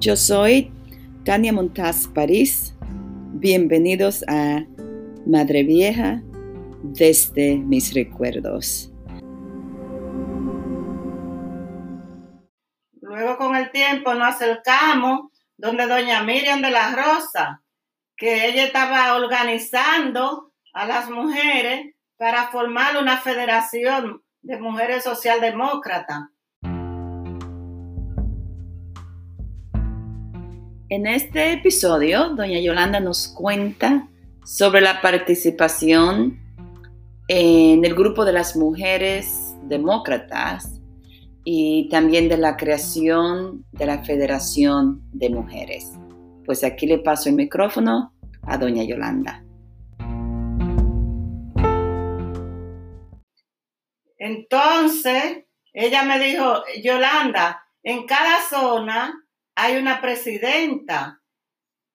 Yo soy Tania Montaz París. Bienvenidos a Madre Vieja desde mis recuerdos. Luego con el tiempo nos acercamos donde doña Miriam de la Rosa, que ella estaba organizando a las mujeres para formar una federación de mujeres socialdemócratas. En este episodio, doña Yolanda nos cuenta sobre la participación en el grupo de las mujeres demócratas y también de la creación de la Federación de Mujeres. Pues aquí le paso el micrófono a doña Yolanda. Entonces, ella me dijo, Yolanda, en cada zona hay una presidenta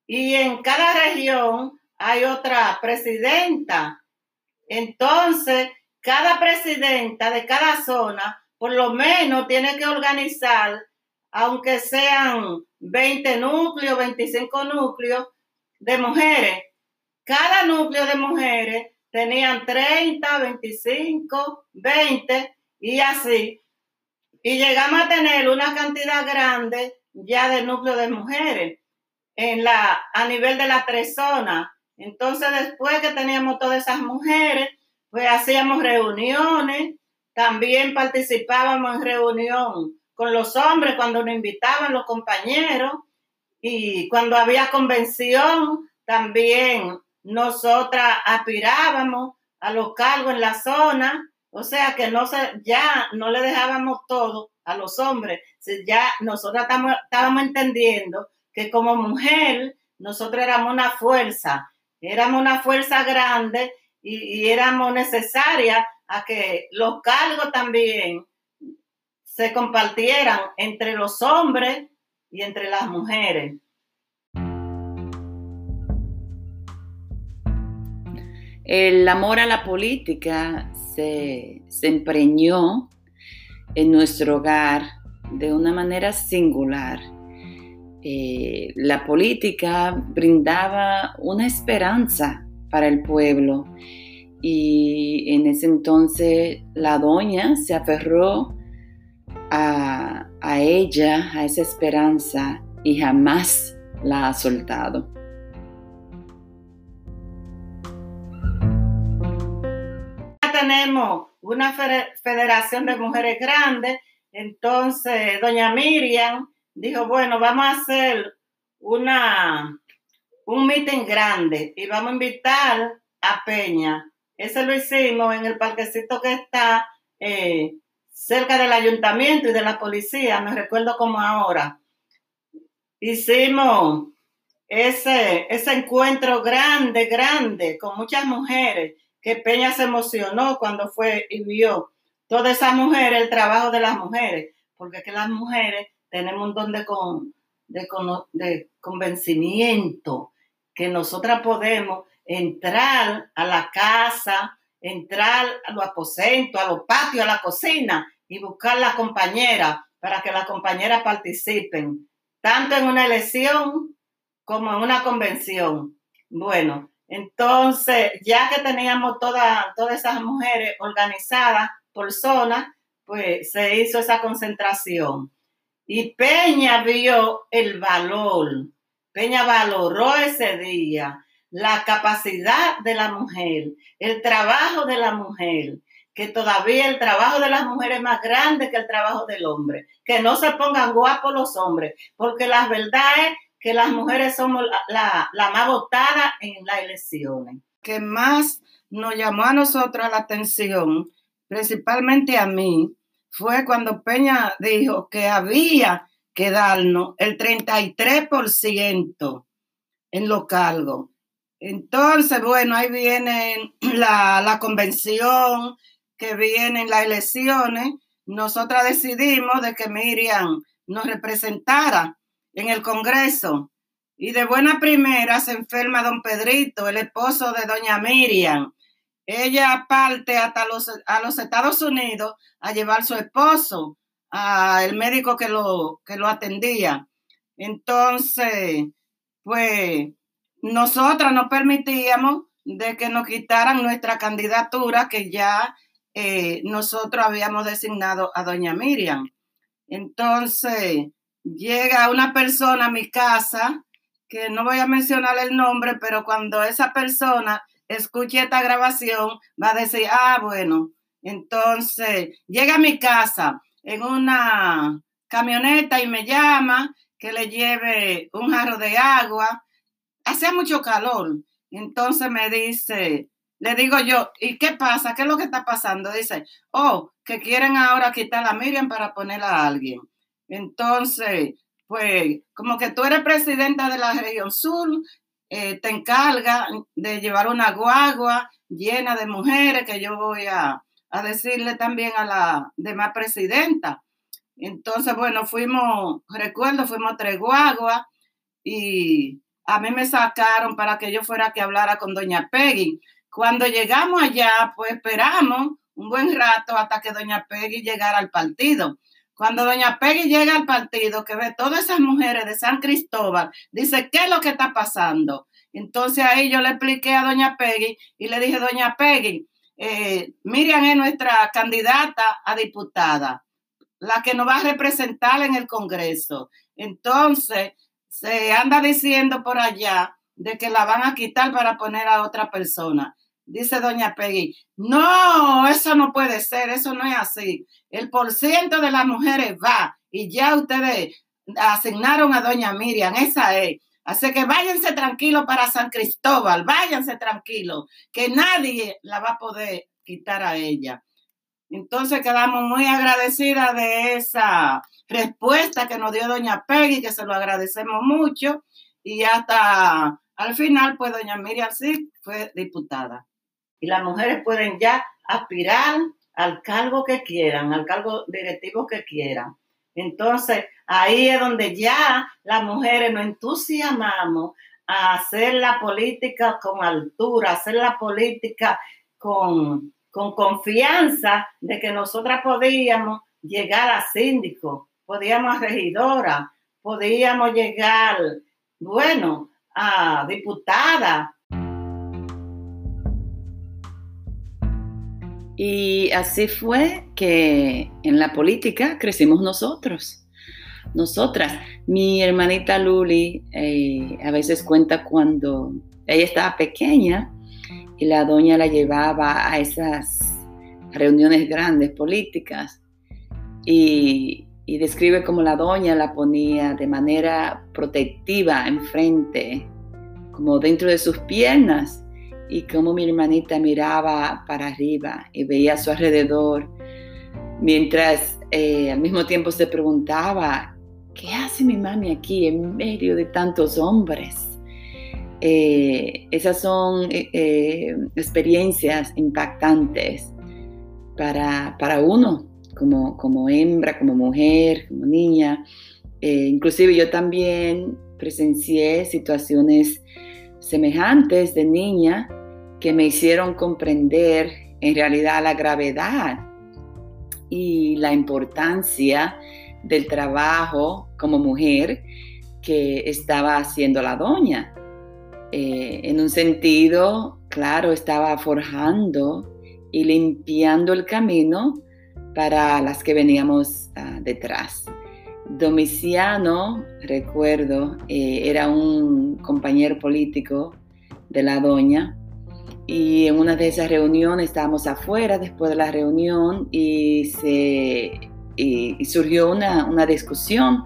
y en cada región hay otra presidenta. Entonces, cada presidenta de cada zona por lo menos tiene que organizar, aunque sean 20 núcleos, 25 núcleos de mujeres. Cada núcleo de mujeres tenían 30, 25, 20 y así. Y llegamos a tener una cantidad grande ya de núcleo de mujeres en la, a nivel de las tres zonas. Entonces, después que teníamos todas esas mujeres, pues hacíamos reuniones, también participábamos en reunión con los hombres cuando nos invitaban los compañeros y cuando había convención, también nosotras aspirábamos a los cargos en la zona, o sea que no se, ya no le dejábamos todo a los hombres. Ya nosotros estábamos entendiendo que como mujer nosotros éramos una fuerza, éramos una fuerza grande y, éramos necesarias a que los cargos también se compartieran entre los hombres y entre las mujeres. El amor a la política se, se empreñó en nuestro hogar de una manera singular. Eh, la política brindaba una esperanza para el pueblo y en ese entonces la doña se aferró a, a ella, a esa esperanza y jamás la ha soltado. tenemos una federación de mujeres grandes. Entonces, doña Miriam dijo, bueno, vamos a hacer una, un meeting grande y vamos a invitar a Peña. Ese lo hicimos en el parquecito que está eh, cerca del ayuntamiento y de la policía, me recuerdo como ahora. Hicimos ese, ese encuentro grande, grande, con muchas mujeres que Peña se emocionó cuando fue y vio toda esa mujer, el trabajo de las mujeres, porque que las mujeres tenemos un don de, con, de, de convencimiento, que nosotras podemos entrar a la casa, entrar a los aposentos, a los patios, a la cocina y buscar la compañera para que las compañeras participen, tanto en una elección como en una convención. Bueno, entonces, ya que teníamos todas esas mujeres organizadas por zona, pues se hizo esa concentración. Y Peña vio el valor, Peña valoró ese día la capacidad de la mujer, el trabajo de la mujer, que todavía el trabajo de las mujeres es más grande que el trabajo del hombre, que no se pongan guapos los hombres, porque la verdad es que las mujeres somos la, más votada en las elecciones. Que más nos llamó a nosotros la atención, principalmente a mí, fue cuando Peña dijo que había que darnos el 33% en los cargos. Entonces, bueno, ahí viene la, la convención, que vienen las elecciones. Nosotras decidimos de que Miriam nos representara en el Congreso. Y de buena primera se enferma don Pedrito, el esposo de doña Miriam. Ella parte hasta los, a los Estados Unidos a llevar su esposo, al médico que lo, que lo atendía. Entonces, pues nosotros no permitíamos de que nos quitaran nuestra candidatura que ya eh, nosotros habíamos designado a doña Miriam. Entonces, llega una persona a mi casa, que no voy a mencionar el nombre, pero cuando esa persona escuche esta grabación, va a decir, ah, bueno, entonces llega a mi casa en una camioneta y me llama que le lleve un jarro de agua. Hacía mucho calor. Entonces me dice, le digo yo, ¿y qué pasa? ¿Qué es lo que está pasando? Dice, oh, que quieren ahora quitar a Miriam para ponerla a alguien. Entonces, pues, como que tú eres presidenta de la región sur, eh, te encarga de llevar una guagua llena de mujeres que yo voy a, a decirle también a la demás presidenta. Entonces, bueno, fuimos, recuerdo, fuimos tres guaguas y a mí me sacaron para que yo fuera que hablara con doña Peggy. Cuando llegamos allá, pues esperamos un buen rato hasta que doña Peggy llegara al partido. Cuando doña Peggy llega al partido, que ve todas esas mujeres de San Cristóbal, dice, ¿qué es lo que está pasando? Entonces ahí yo le expliqué a doña Peggy y le dije, doña Peggy, eh, Miriam es nuestra candidata a diputada, la que nos va a representar en el Congreso. Entonces, se anda diciendo por allá de que la van a quitar para poner a otra persona. Dice doña Peggy, no, eso no puede ser, eso no es así. El porciento de las mujeres va y ya ustedes asignaron a doña Miriam, esa es. Así que váyanse tranquilos para San Cristóbal, váyanse tranquilos, que nadie la va a poder quitar a ella. Entonces quedamos muy agradecidas de esa respuesta que nos dio doña Peggy, que se lo agradecemos mucho. Y hasta al final, pues doña Miriam sí fue diputada y las mujeres pueden ya aspirar al cargo que quieran, al cargo directivo que quieran. Entonces, ahí es donde ya las mujeres nos entusiasmamos a hacer la política con altura, hacer la política con, con confianza de que nosotras podíamos llegar a síndico, podíamos a regidora, podíamos llegar, bueno, a diputada, Y así fue que en la política crecimos nosotros, nosotras. Mi hermanita Luli eh, a veces cuenta cuando ella estaba pequeña y la doña la llevaba a esas reuniones grandes políticas y, y describe cómo la doña la ponía de manera protectiva enfrente, como dentro de sus piernas y como mi hermanita miraba para arriba y veía a su alrededor, mientras eh, al mismo tiempo se preguntaba, ¿qué hace mi mami aquí en medio de tantos hombres? Eh, esas son eh, experiencias impactantes para, para uno, como, como, hembra, como mujer, como niña. inclusive yo también presencié situaciones semejantes de niña que me hicieron comprender en realidad la gravedad y la importancia del trabajo como mujer que estaba haciendo la doña. Eh, en un sentido, claro, estaba forjando y limpiando el camino para las que veníamos ah, detrás. Domiciano, recuerdo, eh, era un compañero político de la doña y en una de esas reuniones estábamos afuera después de la reunión y, se, surgió una, una discusión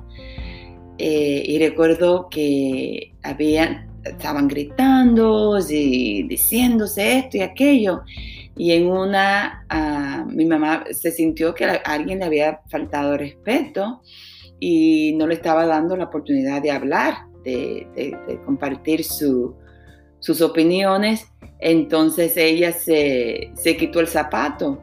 eh, y recuerdo que había, estaban gritando y diciéndose esto y aquello. Y en una ah, mi mamá se sintió que alguien le había faltado respeto y no le estaba dando la oportunidad de hablar, de, compartir sus opiniones. Entonces ella se, quitó el zapato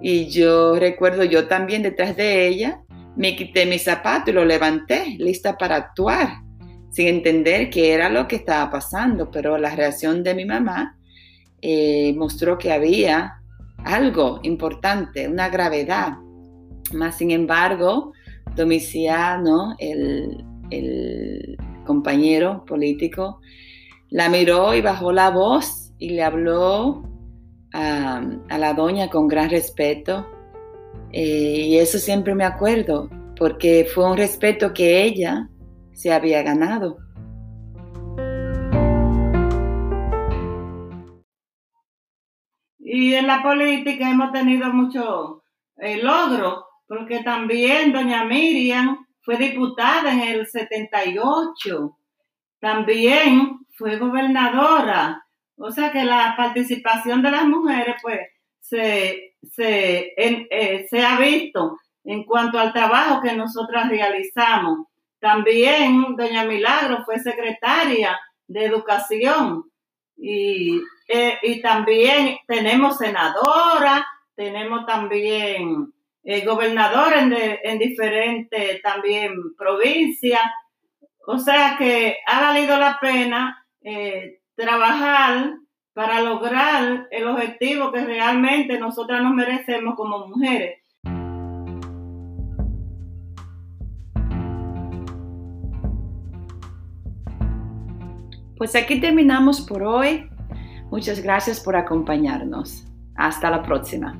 y yo recuerdo, yo también detrás de ella, me quité mi zapato y lo levanté, lista para actuar, sin entender qué era lo que estaba pasando, pero la reacción de mi mamá eh, mostró que había algo importante, una gravedad. Más sin embargo, Domiciano, el, el compañero político, la miró y bajó la voz y le habló a, la doña con gran respeto. Eh, y eso siempre me acuerdo, porque fue un respeto que ella se había ganado. Y en la política hemos tenido mucho eh, logro, porque también doña Miriam fue diputada en el 78, también fue gobernadora, o sea que la participación de las mujeres pues se, se, eh, se ha visto en cuanto al trabajo que nosotras realizamos. También doña Milagro fue secretaria de educación y, eh, y también tenemos senadora, tenemos también eh, gobernador en, diferentes también provincias. O sea que ha valido la pena eh, trabajar para lograr el objetivo que realmente nosotras nos merecemos como mujeres. Pues aquí terminamos por hoy. Muchas gracias por acompañarnos. Hasta la próxima.